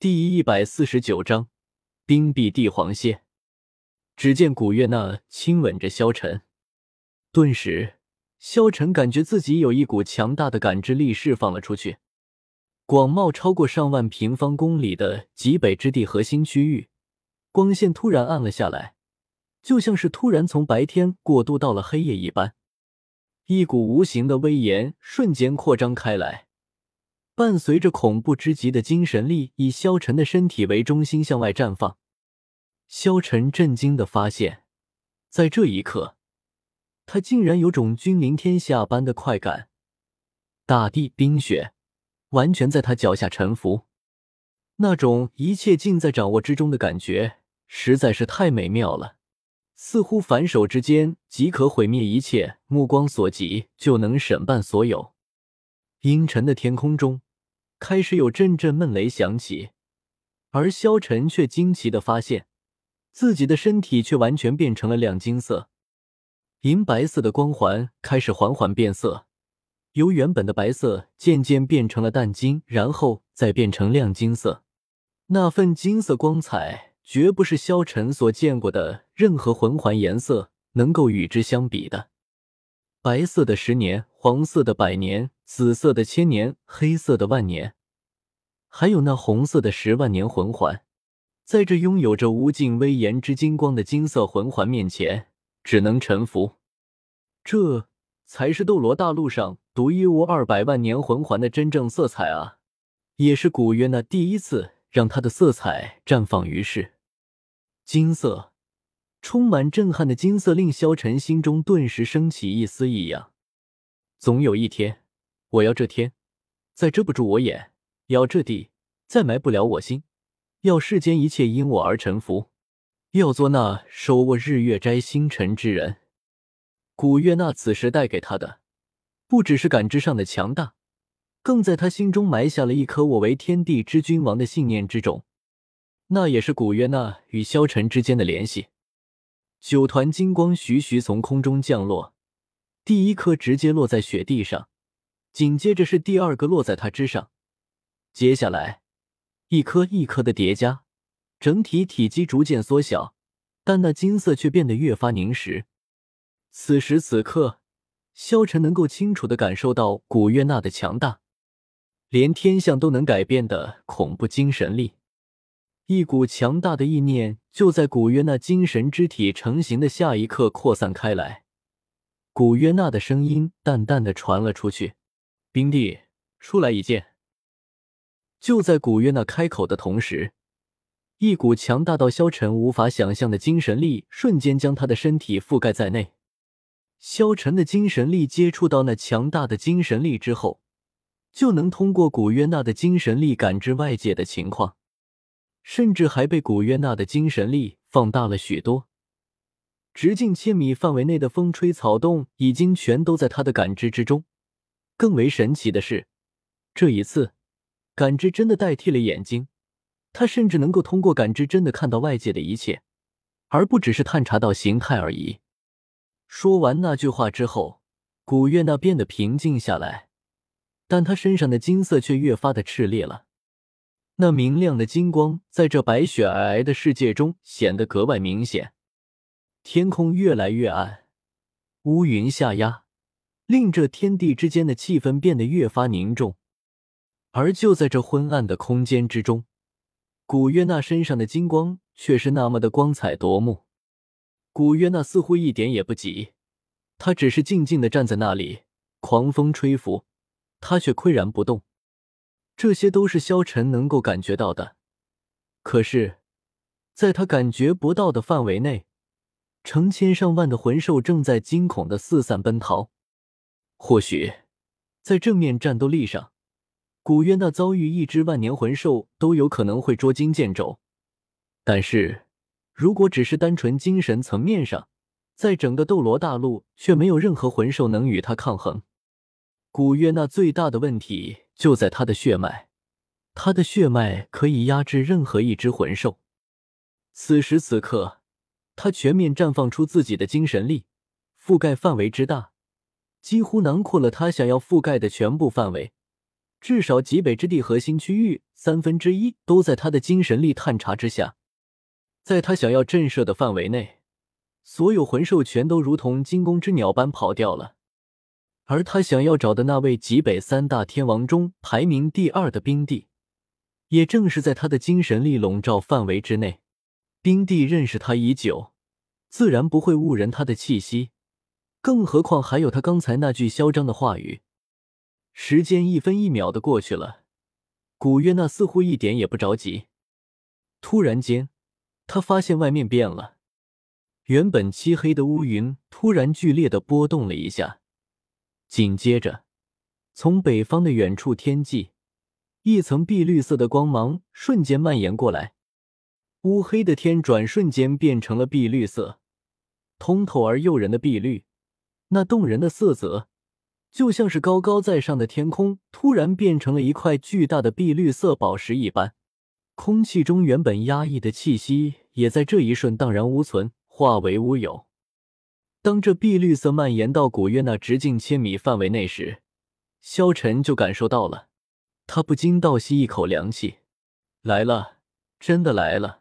第一百四十九章冰壁帝皇蟹。只见古月娜亲吻着萧晨，顿时，萧晨感觉自己有一股强大的感知力释放了出去。广袤超过上万平方公里的极北之地核心区域，光线突然暗了下来，就像是突然从白天过渡到了黑夜一般。一股无形的威严瞬间扩张开来，伴随着恐怖之极的精神力，以萧晨的身体为中心向外绽放。萧晨震惊的发现，在这一刻，他竟然有种君临天下般的快感，大地冰雪完全在他脚下沉浮，那种一切尽在掌握之中的感觉实在是太美妙了，似乎反手之间即可毁灭一切，目光所及就能审判所有。阴沉的天空中开始有阵阵闷雷响起，而萧晨却惊奇的发现。自己的身体却完全变成了亮金色，银白色的光环开始缓缓变色，由原本的白色渐渐变成了淡金，然后再变成亮金色。那份金色光彩，绝不是萧晨所见过的任何魂环颜色能够与之相比的。白色的十年，黄色的百年，紫色的千年，黑色的万年，还有那红色的十万年魂环。在这拥有着无尽威严之金光的金色魂环面前，只能臣服。这才是斗罗大陆上独一无二百万年魂环的真正色彩啊！也是古月那第一次让他的色彩绽放于世。金色，充满震撼的金色，令萧晨心中顿时升起一丝异样。总有一天，我要这天再遮不住我眼，要这地再埋不了我心。要世间一切因我而臣服，要做那手握日月摘星辰之人。古月娜此时带给他的，不只是感知上的强大，更在他心中埋下了一颗“我为天地之君王”的信念之种。那也是古月娜与萧晨之间的联系。九团金光徐徐从空中降落，第一颗直接落在雪地上，紧接着是第二个落在他之上，接下来。一颗一颗的叠加，整体体积逐渐缩小，但那金色却变得越发凝实。此时此刻，萧晨能够清楚的感受到古月娜的强大，连天象都能改变的恐怖精神力。一股强大的意念就在古月娜精神之体成型的下一刻扩散开来。古月娜的声音淡淡的传了出去：“冰帝，出来一见。”就在古月娜开口的同时，一股强大到萧晨无法想象的精神力瞬间将他的身体覆盖在内。萧晨的精神力接触到那强大的精神力之后，就能通过古月娜的精神力感知外界的情况，甚至还被古月娜的精神力放大了许多。直径千米范围内的风吹草动已经全都在他的感知之中。更为神奇的是，这一次。感知真的代替了眼睛，他甚至能够通过感知真的看到外界的一切，而不只是探查到形态而已。说完那句话之后，古月娜变得平静下来，但她身上的金色却越发的炽烈了。那明亮的金光在这白雪皑皑的世界中显得格外明显。天空越来越暗，乌云下压，令这天地之间的气氛变得越发凝重。而就在这昏暗的空间之中，古月娜身上的金光却是那么的光彩夺目。古月娜似乎一点也不急，她只是静静的站在那里，狂风吹拂，她却岿然不动。这些都是萧晨能够感觉到的，可是，在他感觉不到的范围内，成千上万的魂兽正在惊恐的四散奔逃。或许，在正面战斗力上。古月娜遭遇一只万年魂兽都有可能会捉襟见肘，但是如果只是单纯精神层面上，在整个斗罗大陆却没有任何魂兽能与他抗衡。古月娜最大的问题就在他的血脉，他的血脉可以压制任何一只魂兽。此时此刻，他全面绽放出自己的精神力，覆盖范围之大，几乎囊括了他想要覆盖的全部范围。至少极北之地核心区域三分之一都在他的精神力探查之下，在他想要震慑的范围内，所有魂兽全都如同惊弓之鸟般跑掉了。而他想要找的那位极北三大天王中排名第二的冰帝，也正是在他的精神力笼罩范围之内。冰帝认识他已久，自然不会误认他的气息，更何况还有他刚才那句嚣张的话语。时间一分一秒的过去了，古月娜似乎一点也不着急。突然间，他发现外面变了，原本漆黑的乌云突然剧烈的波动了一下，紧接着，从北方的远处天际，一层碧绿色的光芒瞬间蔓延过来，乌黑的天转瞬间变成了碧绿色，通透而诱人的碧绿，那动人的色泽。就像是高高在上的天空，突然变成了一块巨大的碧绿色宝石一般。空气中原本压抑的气息，也在这一瞬荡然无存，化为乌有。当这碧绿色蔓延到古月那直径千米范围内时，萧晨就感受到了，他不禁倒吸一口凉气。来了，真的来了。